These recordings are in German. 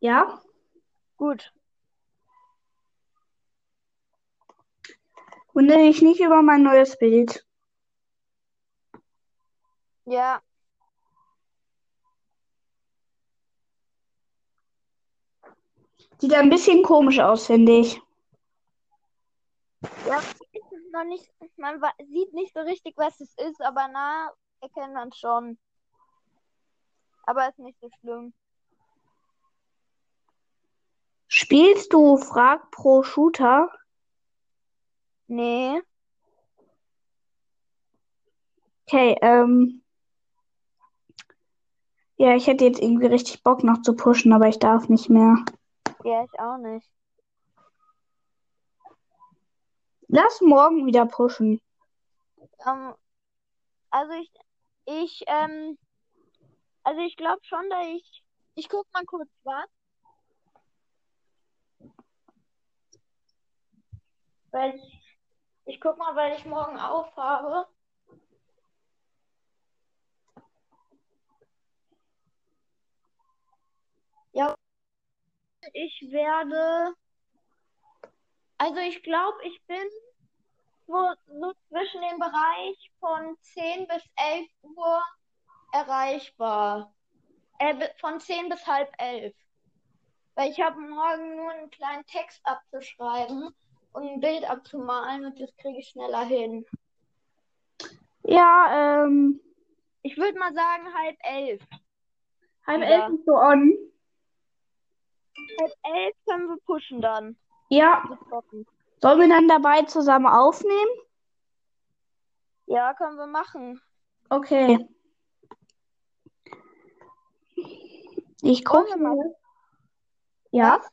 Ja? Gut. Wundere dich nicht über mein neues Bild. Ja. Sieht ein bisschen komisch aus, finde ich. Ja, ist noch nicht, man sieht nicht so richtig, was es ist, aber na, erkennt man schon. Aber ist nicht so schlimm. Spielst du Frag pro Shooter? Nee. Okay, ähm. Ja, ich hätte jetzt irgendwie richtig Bock noch zu pushen, aber ich darf nicht mehr. Ja, ich auch nicht. Lass morgen wieder pushen. Ähm, also ich, ich, ähm, also ich glaube schon, dass ich, ich guck mal kurz was. Weil ich, ich guck mal, weil ich morgen aufhabe. Ja, ich werde, also ich glaube, ich bin so, so zwischen dem Bereich von 10 bis 11 Uhr erreichbar. Äh, von 10 bis halb 11. Weil ich habe morgen nur einen kleinen Text abzuschreiben und ein Bild abzumalen und das kriege ich schneller hin. Ja, ähm. Ich würde mal sagen halb elf. Halb Ja. elf ist so on. Halb elf können wir pushen dann. Ja. Sollen wir dann dabei zusammen aufnehmen? Ja, können wir machen. Okay. Ich wir mal, Ja, was?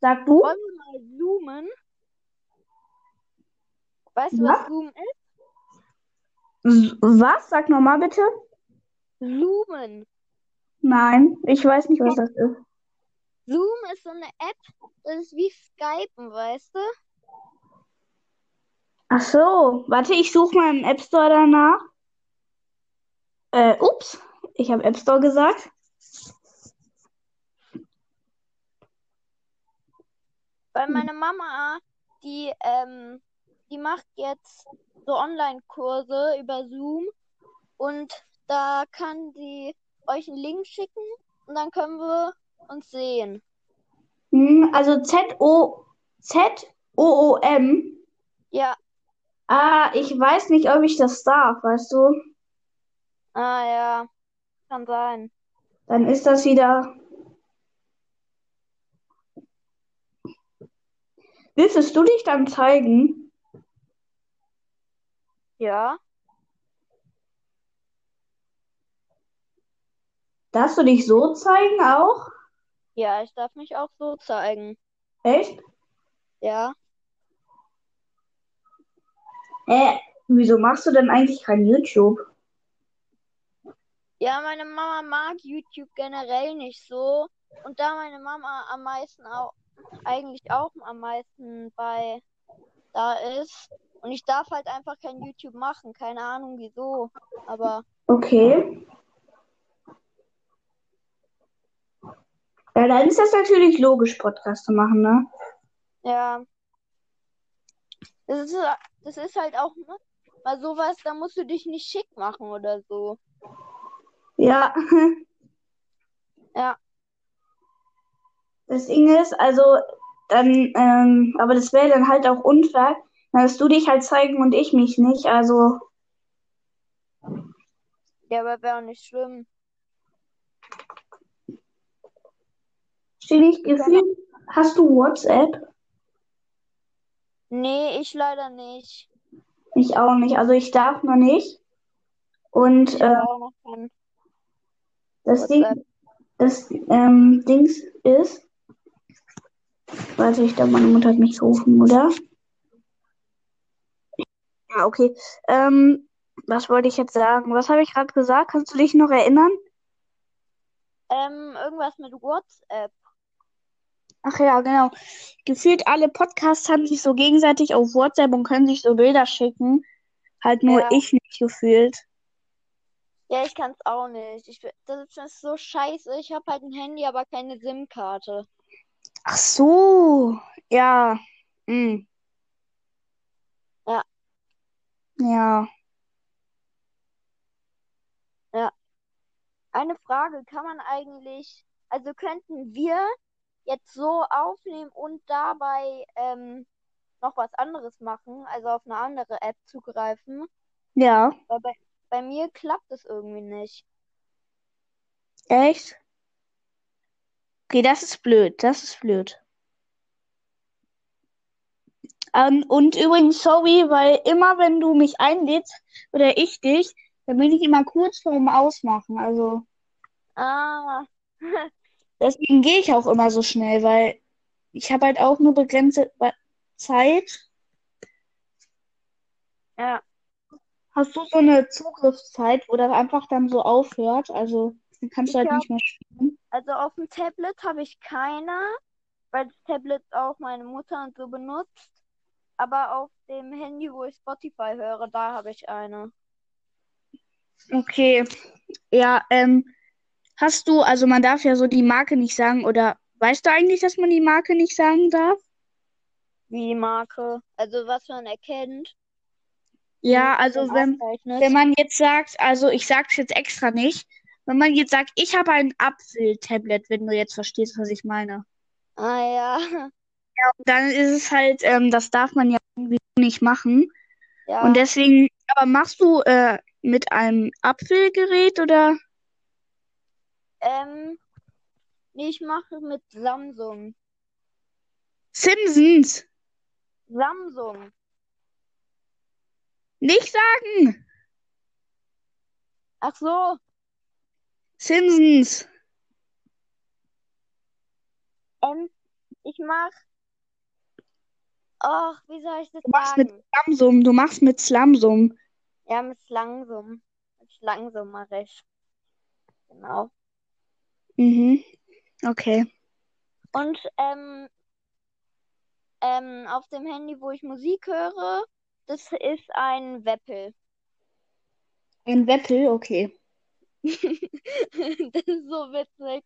sag du? Wollen wir mal zoomen? Weißt du, Ja. was Zoom ist? Was? Sag nochmal bitte. Zoomen. Nein, ich weiß nicht, was das ist. Zoom ist so eine App, das ist wie Skypen, weißt du? Ach so, warte, ich suche mal im App Store danach. Äh, ups, ich habe App Store gesagt. Weil meine Mama, die, ähm, die macht jetzt so Online-Kurse über Zoom und da kann sie euch einen Link schicken und dann können wir uns sehen. Hm, also Z-O, Z-O-O-M. Ja, Ah, ich weiß nicht, ob ich das darf, weißt du? ah ja, kann sein. Dann ist das wieder. Willst du dich dann zeigen? Ja, Darfst du dich so zeigen auch? ja, ich darf mich auch so zeigen. Echt? Ja, Äh, wieso machst du denn eigentlich kein YouTube? ja, meine Mama mag YouTube generell nicht so und da meine Mama am meisten auch, eigentlich auch am meisten bei da ist und ich darf halt einfach kein YouTube machen, keine Ahnung wieso, aber Okay. Ja, dann ist das natürlich logisch, Podcast zu machen, ne? Ja, das ist, das ist halt auch ne, mal sowas, da musst du dich nicht schick machen oder so. Ja. Ja, Das Ding ist, also, dann, ähm, aber das wäre dann halt auch unfair, dass du dich halt zeigen und ich mich nicht. Also, ja, aber wäre auch nicht schlimm. stehe ich gefühlt, hast du WhatsApp? Nee, ich leider nicht. Ich auch nicht. Also, ich darf noch nicht. Und äh, das Ding, das ähm, Dings ist, warte, ich glaube, meine Mutter hat mich gerufen, oder? Ja, okay. Ähm, was wollte ich jetzt sagen? Was habe ich gerade gesagt? Kannst du dich noch erinnern? Ähm, irgendwas mit WhatsApp. Ach ja, genau. Gefühlt alle Podcasts haben sich so gegenseitig auf WhatsApp und können sich so Bilder schicken. Halt nur Ja. ich nicht gefühlt. Ja, ich kann es auch nicht. Ich, das ist- so scheiße. Ich habe halt ein Handy, aber keine SIM-Karte. Ach so, ja. Hm. Ja. Ja. Eine Frage, kann man eigentlich, also könnten wir jetzt so aufnehmen und dabei ähm, noch was anderes machen, also auf eine andere App zugreifen? Ja. Weil bei, bei mir klappt es irgendwie nicht. Echt? Okay, das ist blöd. Das ist blöd. Ähm, und übrigens, sorry, weil immer wenn du mich einlädst oder ich dich, dann bin ich immer kurz vorm Ausmachen. Also Ah, deswegen gehe ich auch immer so schnell, weil ich habe halt auch nur begrenzte Zeit. ja. Hast du so eine Zugriffszeit, wo das einfach dann so aufhört? Also dann kannst du Ich halt nicht mehr spielen. Also auf dem Tablet habe ich keine, weil das Tablet auch meine Mutter und so benutzt. Aber auf dem Handy, wo ich Spotify höre, da habe ich eine. Okay. Ja, ähm, hast du, also man darf ja so die Marke nicht sagen, oder weißt du eigentlich, dass man die Marke nicht sagen darf? Wie die Marke. Also was man erkennt. Ja, also wenn, wenn man jetzt sagt, also ich sag's jetzt extra nicht, wenn man jetzt sagt, ich habe ein Apfel-Tablet, wenn du jetzt verstehst, was ich meine. Ah ja. Dann ist es halt, ähm, das darf man ja irgendwie nicht machen. Ja. Und deswegen, aber machst du äh, mit einem Apfelgerät oder? Ähm, ich mache mit Samsung. Simpsons. Samsung. Nicht sagen. Ach so. Simpsons. Ähm, ich mach. Ach, wie soll ich das Du machst mit sagen? Samsung. Du machst mit Slamsum. Ja, mit langsam. Mit langsam mache ich. Genau. Mhm. Okay. Und ähm, ähm, auf dem Handy, wo ich Musik höre, das ist ein Weppel. Ein Weppel, okay. Das ist so witzig.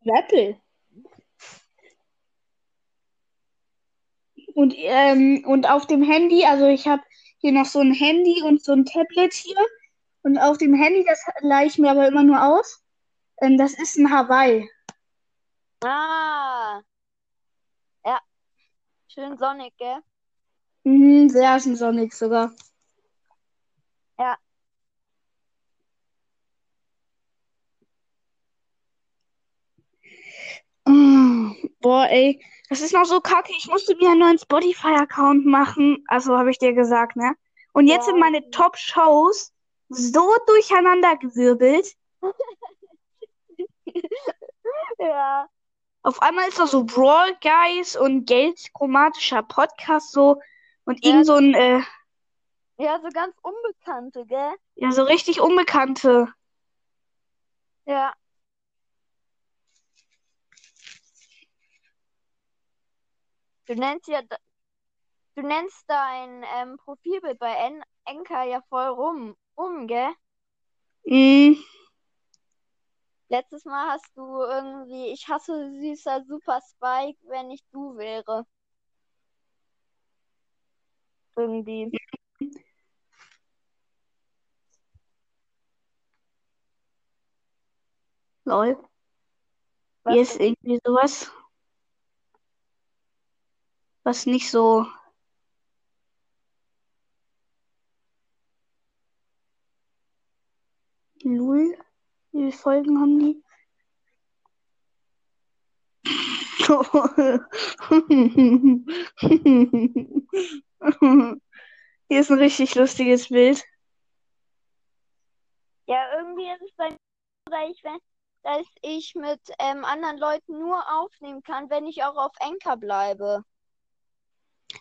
Weppel. Und, ähm, und auf dem Handy, also ich habe hier noch so ein Handy und so ein Tablet hier. Und auf dem Handy, das leihe ich mir aber immer nur aus. Ähm, das ist ein Hawaii. Ah. Ja. Schön sonnig, gell? Mhm, sehr schön sonnig sogar. Ja. Mm, Boah, ey, das ist noch so kacke. Ich musste mir einen neuen Spotify-Account machen. Also habe ich dir gesagt, ne? Und jetzt Ja. sind meine Top-Shows so durcheinandergewirbelt. Ja. Auf einmal ist da so Brawl Guys und geldchromatischer Podcast so und Ja. irgend so ein, äh, Ja, so ganz Unbekannte, gell? ja, so richtig Unbekannte. Ja. Du nennst ja, du nennst dein ähm, Profilbild bei En Enka ja voll rum, um, gell? Mm, Letztes Mal hast du irgendwie, ich hasse süßer Super Spike, wenn ich du wäre. Irgendwie. lol. Was Hier ist irgendwie sowas, was nicht so. Lul. Wie viele Folgen haben die? Hier ist ein richtig lustiges Bild. Ja, irgendwie ist es bei mir, dass dass ich mit ähm, anderen Leuten nur aufnehmen kann, wenn ich auch auf Enka bleibe.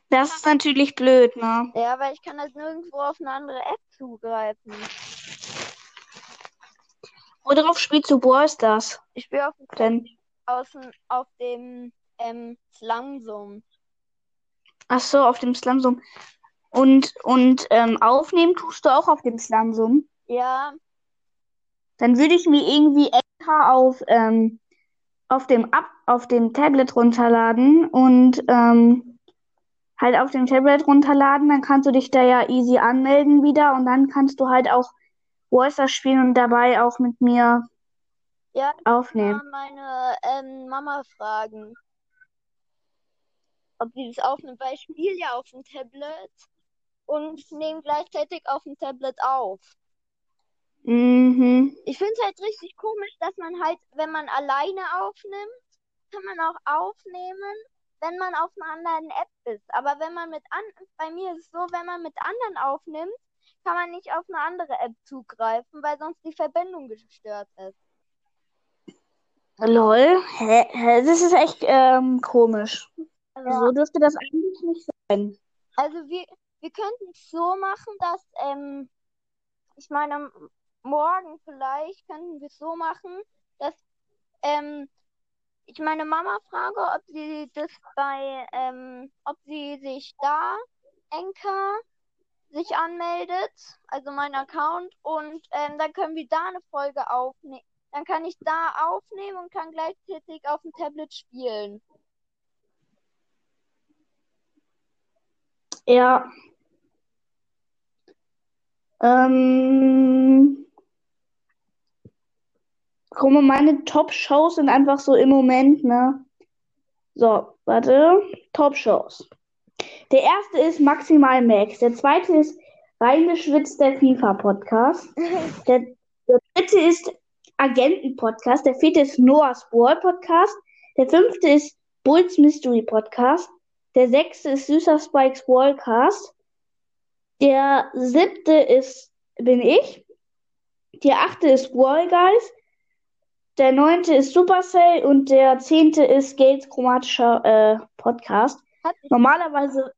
Das ist natürlich blöd, ne? Ja, weil ich kann halt nirgendwo auf eine andere App zugreifen. Worauf spielst du Brawl Stars Ich spiele auf dem außen auf dem ähm, Slumsum. Ach so, auf dem Slamsum. Und, und ähm, aufnehmen tust du auch auf dem Slamsum. Ja, Dann würde ich mir irgendwie Enka auf, ähm, auf dem Ab auf dem Tablet runterladen und ähm, halt auf dem Tablet runterladen. Dann kannst du dich da ja easy anmelden wieder und dann kannst du halt auch Voicer spielen und dabei auch mit mir Ja, aufnehmen. mal meine ähm, Mama fragen, ob sie das aufnimmt, weil ich spiele ja auf dem Tablet und nehme gleichzeitig auf dem Tablet auf. Mhm. Ich finde es halt richtig komisch, dass man halt, wenn man alleine aufnimmt, kann man auch aufnehmen, wenn man auf einer anderen App ist. Aber wenn man mit an, bei mir ist es so, wenn man mit anderen aufnimmt, kann man nicht auf eine andere App zugreifen, weil sonst die Verbindung gestört ist. Lol. Hä? Das ist echt ähm, komisch. Also Ja. so dürfte das eigentlich nicht sein. Also wir, wir könnten es so machen, dass, ähm, ich meine, morgen vielleicht könnten wir es so machen, dass ähm, ich meine Mama frage, ob sie das bei, ähm, ob sie sich da Enka sich anmeldet, also mein Account, und ähm, dann können wir da eine Folge aufnehmen. Dann kann ich da aufnehmen und kann gleichzeitig auf dem Tablet spielen. Ja. Ähm, mal, meine Top-Shows sind einfach so im Moment, ne? So, warte. Top-Shows. Der erste ist Maximal Max. Der zweite ist Reingeschwitzt, der FIFA-Podcast. Der, der dritte ist Agenten-Podcast. Der vierte ist Noah's Ball-Podcast. Der fünfte ist Bulls Mystery Podcast. Der sechste ist Süßer Spikes Wallcast. Der siebte ist bin ich. Der achte ist Wall Guys. Der neunte ist Supercell und der zehnte ist Gates chromatischer äh, Podcast. Hat Normalerweise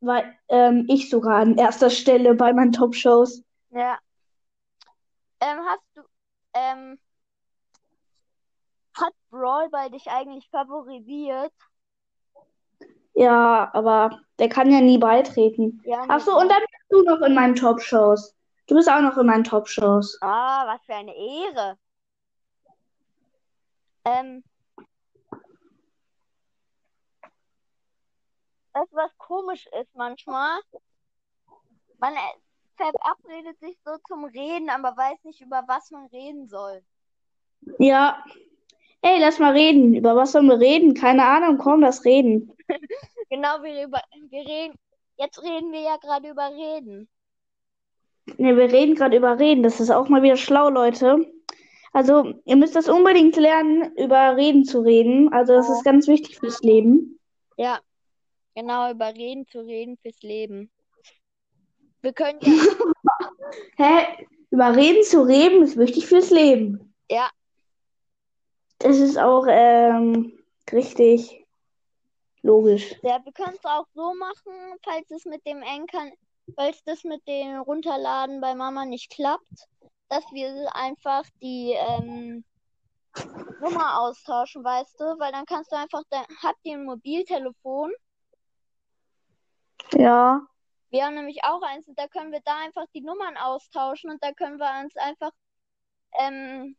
war ähm, ich sogar an erster Stelle bei meinen Top-Shows. Ja. Ähm, hast du, ähm, hat Brawl bei dich eigentlich favorisiert? Ja, aber der kann ja nie beitreten. Ja, Ach so, und dann bist du noch in meinen Top-Shows. Du bist auch noch in meinen Top-Shows. Ah, was für eine Ehre. Ähm, du, was komisch ist manchmal? Man äh, verabredet sich so zum Reden, aber weiß nicht, über was man reden soll. Ja. Ey, lass mal reden. Über was sollen wir reden? Keine Ahnung, komm, lass reden. Genau, wir über, wir reden, jetzt reden wir ja gerade über Reden. Ne, wir reden gerade über Reden. Das ist auch mal wieder schlau, Leute. Also, ihr müsst das unbedingt lernen, über Reden zu reden. Also, das ist ganz wichtig fürs Leben. Ja, genau, über Reden zu reden fürs Leben. Wir können ja, Hä? Über Reden zu reden ist wichtig fürs Leben. ja, Das ist auch ähm, richtig logisch. ja, wir können es auch so machen, falls es mit dem Enker, falls das mit dem Runterladen bei Mama nicht klappt, dass wir einfach die ähm, Nummer austauschen, weißt du? Weil dann kannst du einfach, dann habt ihr ein Mobiltelefon. Ja. Wir haben nämlich auch eins und da können wir da einfach die Nummern austauschen und da können wir uns einfach ähm,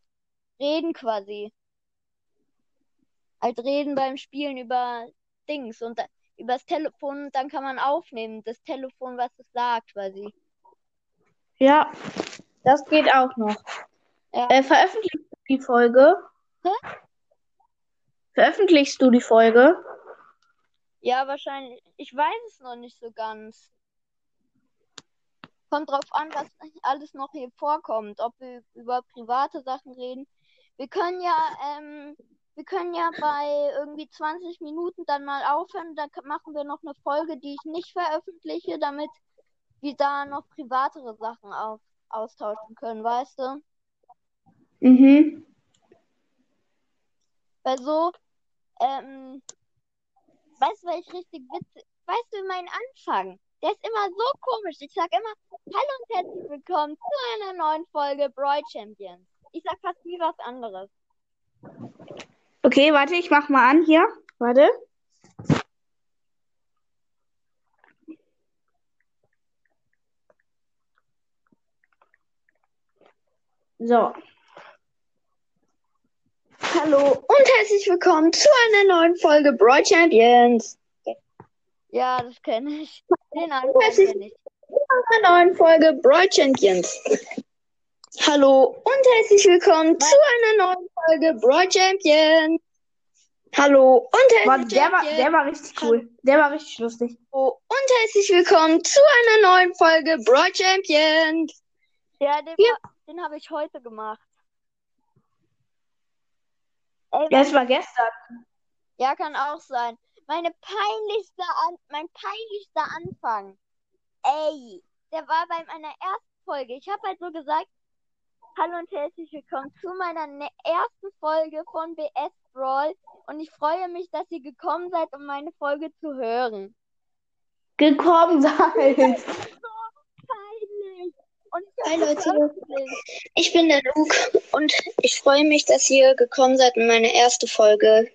reden quasi. Halt reden beim Spielen über Dings und da, übers Telefon und dann kann man aufnehmen, das Telefon, was es sagt quasi. Ja, das geht auch noch. Ja. Äh, veröffentlichst du die Folge? Hä? Veröffentlichst du die Folge? Ja, wahrscheinlich. Ich weiß es noch nicht so ganz. Kommt drauf an, was alles noch hier vorkommt, ob wir über private Sachen reden. Wir können ja, ähm, wir können ja bei irgendwie 20 Minuten dann mal aufhören. Da machen wir noch eine Folge, die ich nicht veröffentliche, damit wir da noch privatere Sachen auf, austauschen können, weißt du? Mhm. Weil so, ähm, weißt du, weil ich richtig witzig, weißt du, mein Anfang, der ist immer so komisch. Ich sag immer, hallo und herzlich willkommen zu einer neuen Folge Brawl Champions. Ich sag fast nie was anderes. Okay, warte, ich mach mal an hier. Warte. So. Hallo und herzlich willkommen zu einer neuen Folge Brawl Champions. Ja, das kenne ich. Den Anfang Herzlich kenne ich. zu einer neuen Folge Brawl Champions. Hallo und herzlich willkommen zu einer neuen Folge Brawl Champions. Hallo und herzlich der, war, der war richtig cool. Der war richtig lustig. Hallo und herzlich willkommen zu einer neuen Folge Brawl Champions. Ja, den, Ja. war- den habe ich heute gemacht. Ey, das war gestern. Ja, kann auch sein. Meine peinlichste An mein peinlichster Anfang. Ey, der war bei meiner ersten Folge. Ich habe halt so gesagt, hallo und herzlich willkommen zu meiner ne ersten Folge von BS Brawl. Und ich freue mich, dass ihr gekommen seid, um meine Folge zu hören. Gekommen sein. Und Hi, Leute. Ich bin der Luke und ich freue mich, dass ihr gekommen seid in meine erste Folge.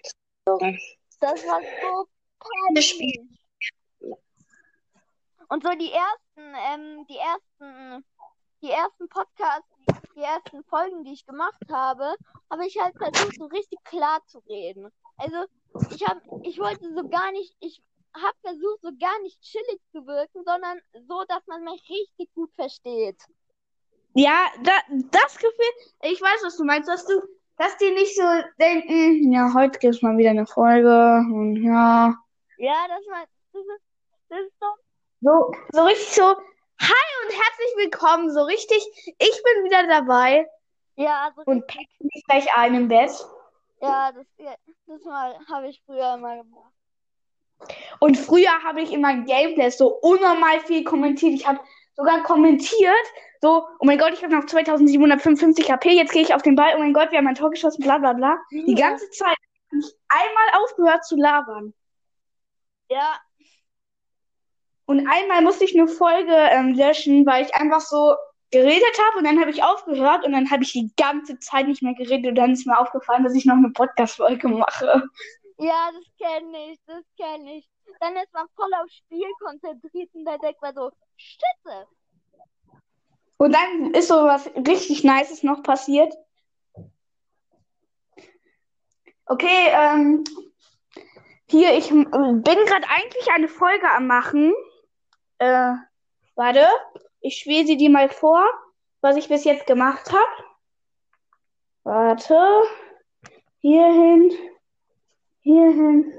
Das war so peinlich. Und so die ersten, ähm, die ersten, die ersten Podcasts, die ersten Folgen, die ich gemacht habe, habe ich halt versucht, so richtig klar zu reden. Also ich habe, ich wollte so gar nicht, ich habe versucht, so gar nicht chillig zu wirken, sondern so, dass man mich richtig gut versteht. Ja, da, das Gefühl, ich weiß, was du meinst, dass du, dass die nicht so denken, ja, heute gibt's mal wieder eine Folge und ja, Ja, das war, das ist, das ist so so, so richtig so, hi und herzlich willkommen, so richtig, ich bin wieder dabei Ja, also und pack mich gleich ein im Bett. ja, das, das mal habe ich früher immer gemacht. Und früher habe ich in meinen Gameplays so unnormal viel kommentiert. Ich habe sogar kommentiert, so, oh mein Gott, ich habe noch 2755 HP, jetzt gehe ich auf den Ball, oh mein Gott, wir haben ein Tor geschossen, bla bla bla. Die ganze Zeit habe ich einmal aufgehört zu labern. Ja, Und einmal musste ich eine Folge ähm, löschen, weil ich einfach so geredet habe und dann habe ich aufgehört und dann habe ich die ganze Zeit nicht mehr geredet und dann ist mir aufgefallen, dass ich noch eine Podcast-Folge mache. Ja, das kenne ich, das kenne ich. Dann ist man voll aufs Spiel konzentriert und dann denkt man so, Schütze. Und dann ist so was richtig Nices noch passiert. Okay, ähm, hier, ich bin gerade eigentlich eine Folge am machen. Äh, warte, ich spiele sie dir mal vor, was ich bis jetzt gemacht habe. Warte, hierhin, hierhin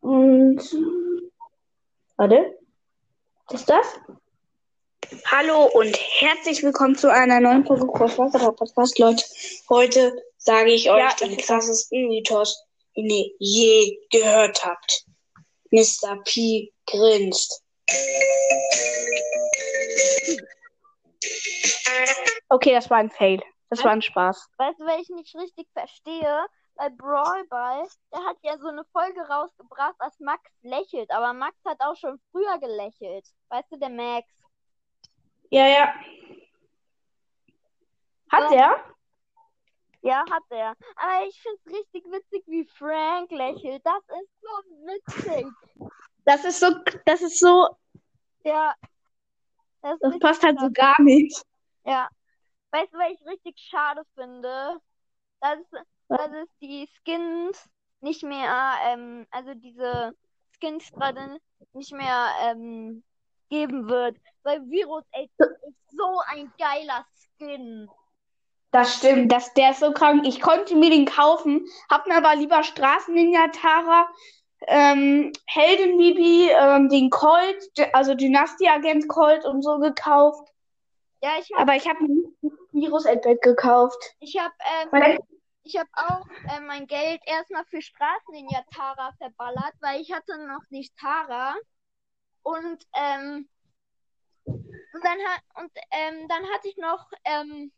und warte, ist das? Hallo und herzlich willkommen zu einer neuen Folge Crosswasser Podcast, Leute. Heute sage ich euch Ja, den krassesten Mythos, den ihr je gehört habt. Mr. P grinst. Okay, das war ein Fail. Das war ein Spaß. Weißt du, wenn ich nicht richtig verstehe, bei Brawl Ball, der hat ja so eine Folge rausgebracht, dass Max lächelt. Aber Max hat auch schon früher gelächelt. Weißt du, der Max. Ja, ja. Hat er? Ja, hat er. Aber ich finde es richtig witzig, wie Frank lächelt. Das ist so witzig. Das ist so, das ist so, Ja. Das das passt halt so gar nicht. Ja. Weißt du, was ich richtig schade finde? Dass, dass es die Skins nicht mehr, ähm, also diese Skins gerade nicht mehr ähm, geben wird. Weil Virus 8 ist so ein geiler Skin. Das stimmt, das, der ist so krank. Ich konnte mir den kaufen, hab mir aber lieber Straßenninja Tara, ähm, Helden Bibi, ähm, den Colt, also Dynastie-Agent Colt und so gekauft. Ja, ich habe Aber ich habe mir nicht das Virus Edward gekauft. ich hab, ähm, ich hab auch ähm, mein Geld erstmal für Straßenninja Tara verballert, weil ich hatte noch nicht Tara. Und, ähm, und dann hat, und, ähm, dann hatte ich noch, ähm,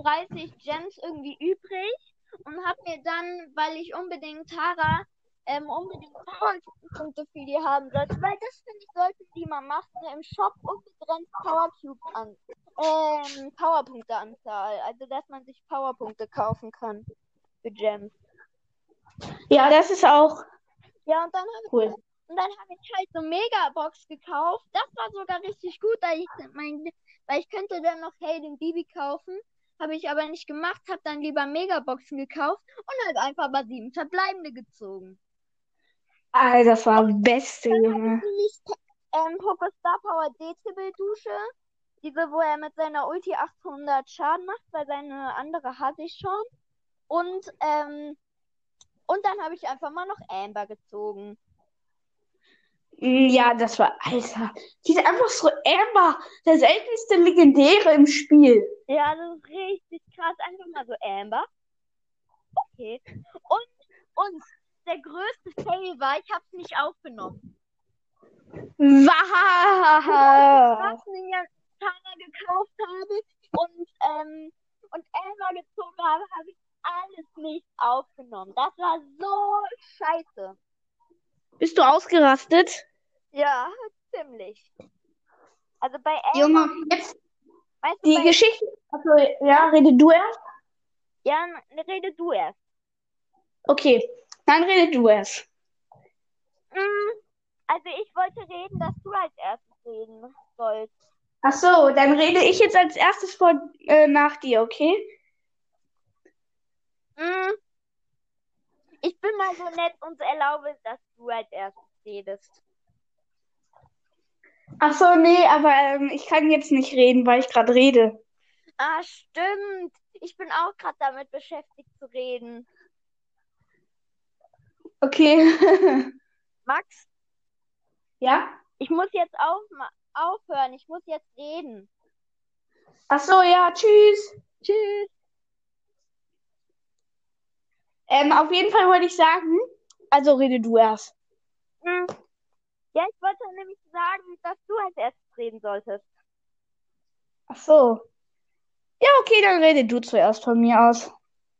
130 Gems irgendwie übrig und habe mir dann, weil ich unbedingt Tara, ähm, unbedingt Powerpunkte für die haben sollte, weil das finde ich, sollten die mal machen, im Shop unbegrenzt Power Cube an, ähm, Powerpunkteanzahl, also dass man sich Powerpunkte kaufen kann für Gems. ja, das ist auch Ja, und dann habe ich cool. Und dann habe ich halt so Megabox gekauft. Das war sogar richtig gut, weil ich mein, weil ich könnte dann noch Hayden Bibi kaufen. habe ich aber nicht gemacht, habe dann lieber Megaboxen gekauft und halt einfach mal sieben verbleibende gezogen. Alter, das war Beste, Junge. Nämlich ähm, Poco Star Power Dezibel Dusche. Diese, wo er mit seiner Ulti 800 Schaden macht, weil seine andere hatte ich schon. Und, ähm, und dann habe ich einfach mal noch Amber gezogen. Mm, Ja, das war, Alter. Die ist einfach so Amber, der seltenste Legendäre im Spiel. Ja, das ist richtig krass. Einfach mal so Amber. Okay. Und, und der größte Fail war, ich habe es nicht aufgenommen. Was Tana gekauft habe und, ähm, und Elmer gezogen habe, habe ich alles nicht aufgenommen. Das war so scheiße. Bist du ausgerastet? Ja, ziemlich. Also bei Elmer, Junge, jetzt weißt du, die Geschichte. Also, ja, rede du erst. ja, rede du erst. Okay, dann rede du erst. Mm, Also ich wollte reden, dass du als erstes reden sollst. Ach so, dann rede ich jetzt als erstes vor, äh, nach dir, okay? Mm, Ich bin mal so nett und erlaube, dass du als erstes redest. Ach so, nee, aber ähm, ich kann jetzt nicht reden, weil ich gerade rede. Ah, stimmt. Ich bin auch gerade damit beschäftigt zu reden. Okay. Max, ja? ich muss jetzt auf, aufhören. Ich muss jetzt reden. Ach so, ja, tschüss. Tschüss. Ähm, auf jeden Fall wollte ich sagen, also rede du erst. Hm. Ja, ich wollte nämlich sagen, dass du als erstes reden solltest. Ach so. Ja, okay, dann rede du zuerst von mir aus.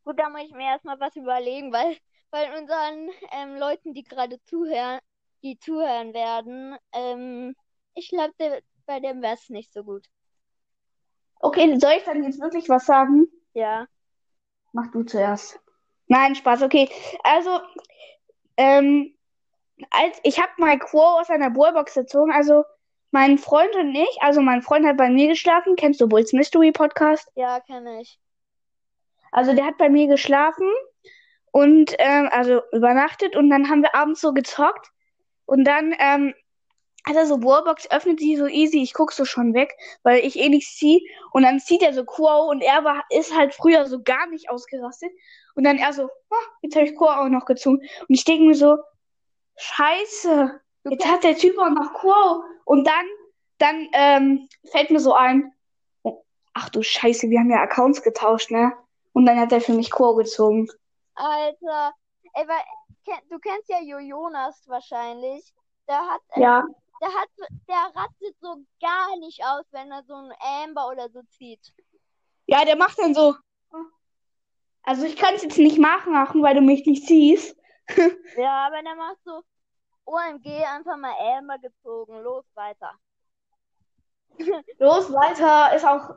Gut, da muss ich mir erstmal was überlegen, weil, weil unseren ähm, Leuten, die gerade zuhören, die zuhören werden, ähm, ich glaube, bei dem wäre es nicht so gut. Okay, soll ich dann jetzt wirklich was sagen? Ja. Mach du zuerst. Nein, Spaß, okay. Also, ähm, als ich habe mal Quo aus einer Ballbox gezogen, also mein Freund und ich, also mein Freund hat bei mir geschlafen. Kennst du Bulls Mystery Podcast? Ja, kenne ich. Also der hat bei mir geschlafen und ähm, also übernachtet und dann haben wir abends so gezockt und dann ähm, hat er so Wallbox, öffnet sie so easy, ich guck so schon weg, weil ich eh nichts zieh und dann zieht er so Quo und er war ist halt früher so gar nicht ausgerastet und dann er so, ah, jetzt habe ich Quo auch noch gezogen und ich denke mir so, Scheiße, jetzt hat der Typ auch noch Quo und dann dann ähm, fällt mir so ein, oh, ach du Scheiße, wir haben ja Accounts getauscht, ne? Und dann hat er für mich Quo gezogen. Alter, ey, weil, du kennst ja Jo Jonas wahrscheinlich. Der hat, Ja. Der hat, der rastet so gar nicht aus, wenn er so ein Amber oder so zieht. Ja, der macht dann so. Also ich kann es jetzt nicht machen, weil du mich nicht siehst. Ja, aber der macht so, OMG, einfach mal Amber gezogen, los weiter. Los, weiter ist auch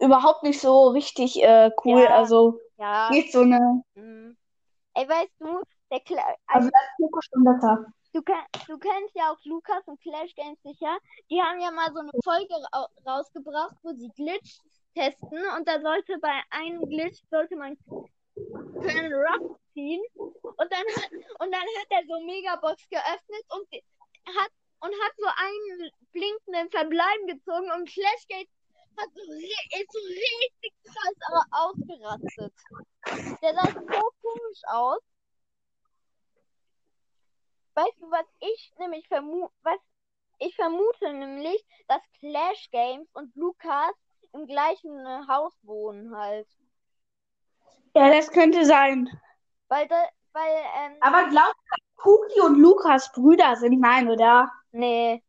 überhaupt nicht so richtig äh, cool. Ja. Also Ja, geht so eine. mm. Ey, weißt du, der Kle Also also, das ist schon besser. Du, du kennst ja auch Lukas und Clash Games sicher. Die haben ja mal so eine Folge ra rausgebracht, wo sie Glitch testen und da sollte bei einem Glitch sollte man Colonel Ruff ziehen und dann hat, und dann hat er so Megabox geöffnet und hat und hat so einen blinkenden Verbleib gezogen und Clash Games hat so, ist so richtig krass au- ausgerastet. Der sah so komisch aus. Weißt du, was ich nämlich vermute, was ich vermute nämlich, dass Clash Games und Lukas im gleichen äh, Haus wohnen halt. Ja, das könnte sein. Weil da, weil, ähm, Aber glaubst du, dass Cookie und Lukas Brüder sind? Nein, oder? nee,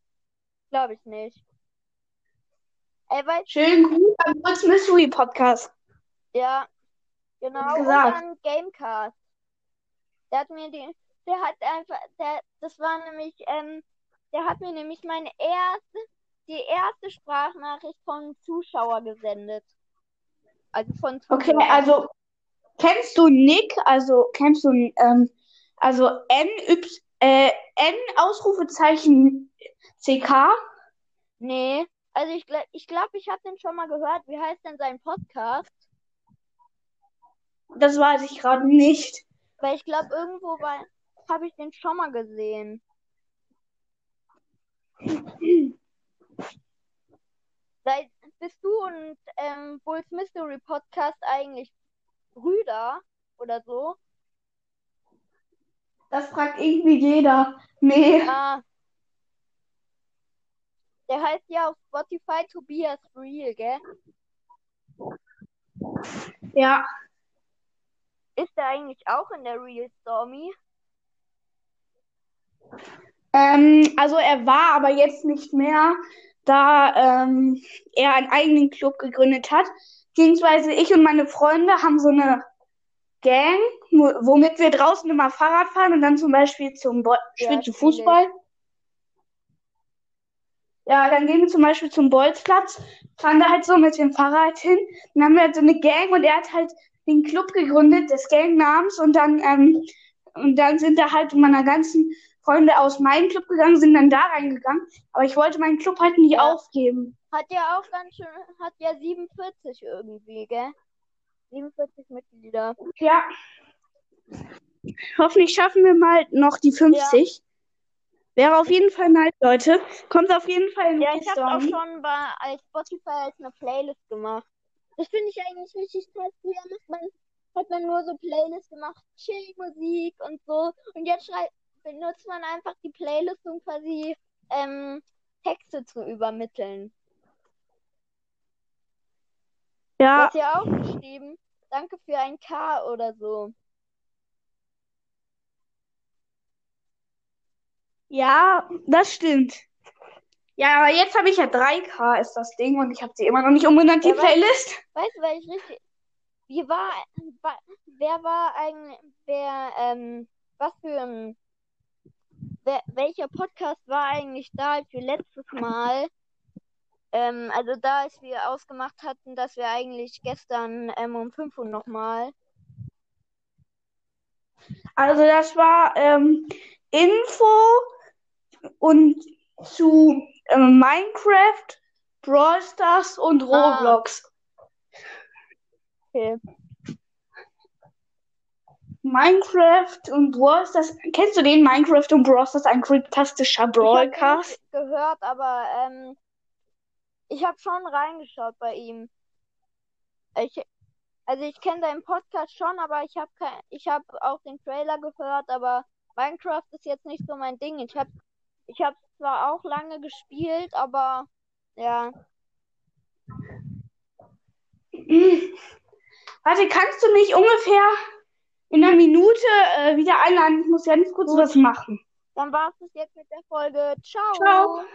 glaube ich nicht. Ey, weißt Schönen Gruß am Bulls Mystery Podcast. ja, genau, und dann Gamecast. Der hat mir die, der hat einfach, der, das war nämlich, ähm, der hat mir nämlich meine erste, die erste Sprachnachricht von Zuschauer gesendet. Also von Okay, Zuschauern. also kennst du Nick? Also kennst du ähm, also N Y äh, N Ausrufezeichen CK? Nee, also ich glaube, ich, glaub, ich habe den schon mal gehört. Wie heißt denn sein Podcast? Das weiß ich gerade nicht. Weil ich glaube, irgendwo habe ich den schon mal gesehen. Seit, bist du und ähm, Bulls Mystery Podcast eigentlich Brüder oder so? Das fragt irgendwie jeder. Nee. Ah. Der heißt ja auf Spotify Tobias Real, gell? Ja. Ist der eigentlich auch in der Real Stormy? Ähm, also er war aber jetzt nicht mehr, da ähm, er einen eigenen Club gegründet hat. Beziehungsweise ich und meine Freunde haben so eine Gang, womit wir draußen immer Fahrrad fahren und dann zum Beispiel zum Bo Spiel zu Fußball. Ja, dann gehen wir zum Beispiel zum Bolzplatz, fahren da halt so mit dem Fahrrad hin. Dann haben wir halt so eine Gang und er hat halt den Club gegründet, des Gangnamens und dann ähm, und dann sind da halt meine ganzen Freunde aus meinem Club gegangen, sind dann da reingegangen. Aber ich wollte meinen Club halt nie ja. aufgeben. Hat ja auch ganz schön, hat ja 47 irgendwie, gell? 47 Mitglieder. Ja. Hoffentlich schaffen wir mal noch die 50. Ja. Wäre auf jeden Fall nice, Leute. Kommt auf jeden Fall in Ja, ich habe auch schon bei Spotify als eine Playlist gemacht. Das finde ich eigentlich richtig toll. Früher macht man, hat man nur so Playlists gemacht, Chill-Musik und so. Und jetzt benutzt man einfach die Playlist, um quasi ähm, Texte zu übermitteln. Ja. Du hast ja auch geschrieben, danke für ein K oder so. Ja, das stimmt. Ja, aber jetzt habe ich ja 3K ist das Ding und ich habe sie immer noch nicht umbenannt, die ja, Playlist. Weißt du, weil ich richtig. Wie war, war. Wer war eigentlich. Wer, ähm. Was für ein. Welcher Podcast war eigentlich da, wir letztes Mal ähm, also da, als wir ausgemacht hatten, dass wir eigentlich gestern ähm, um 5 Uhr nochmal. Also das war ähm, Info und zu ähm, Minecraft, Brawl Stars und ah. Roblox. Ah. Okay. Minecraft und Brawl Stars. Kennst du den Minecraft und Brawl Stars? Ein fantastischer Brawlcast. Ich gehört, aber ähm, ich habe schon reingeschaut bei ihm. Ich, also ich kenne deinen Podcast schon, aber ich habe ich habe auch den Trailer gehört, aber Minecraft ist jetzt nicht so mein Ding. Ich habe ich habe zwar auch lange gespielt, aber ja. Warte, kannst du mich ungefähr in einer Minute äh, wieder einladen? Ich muss ganz kurz Gut. was machen. Dann war es jetzt mit der Folge. Ciao. Ciao.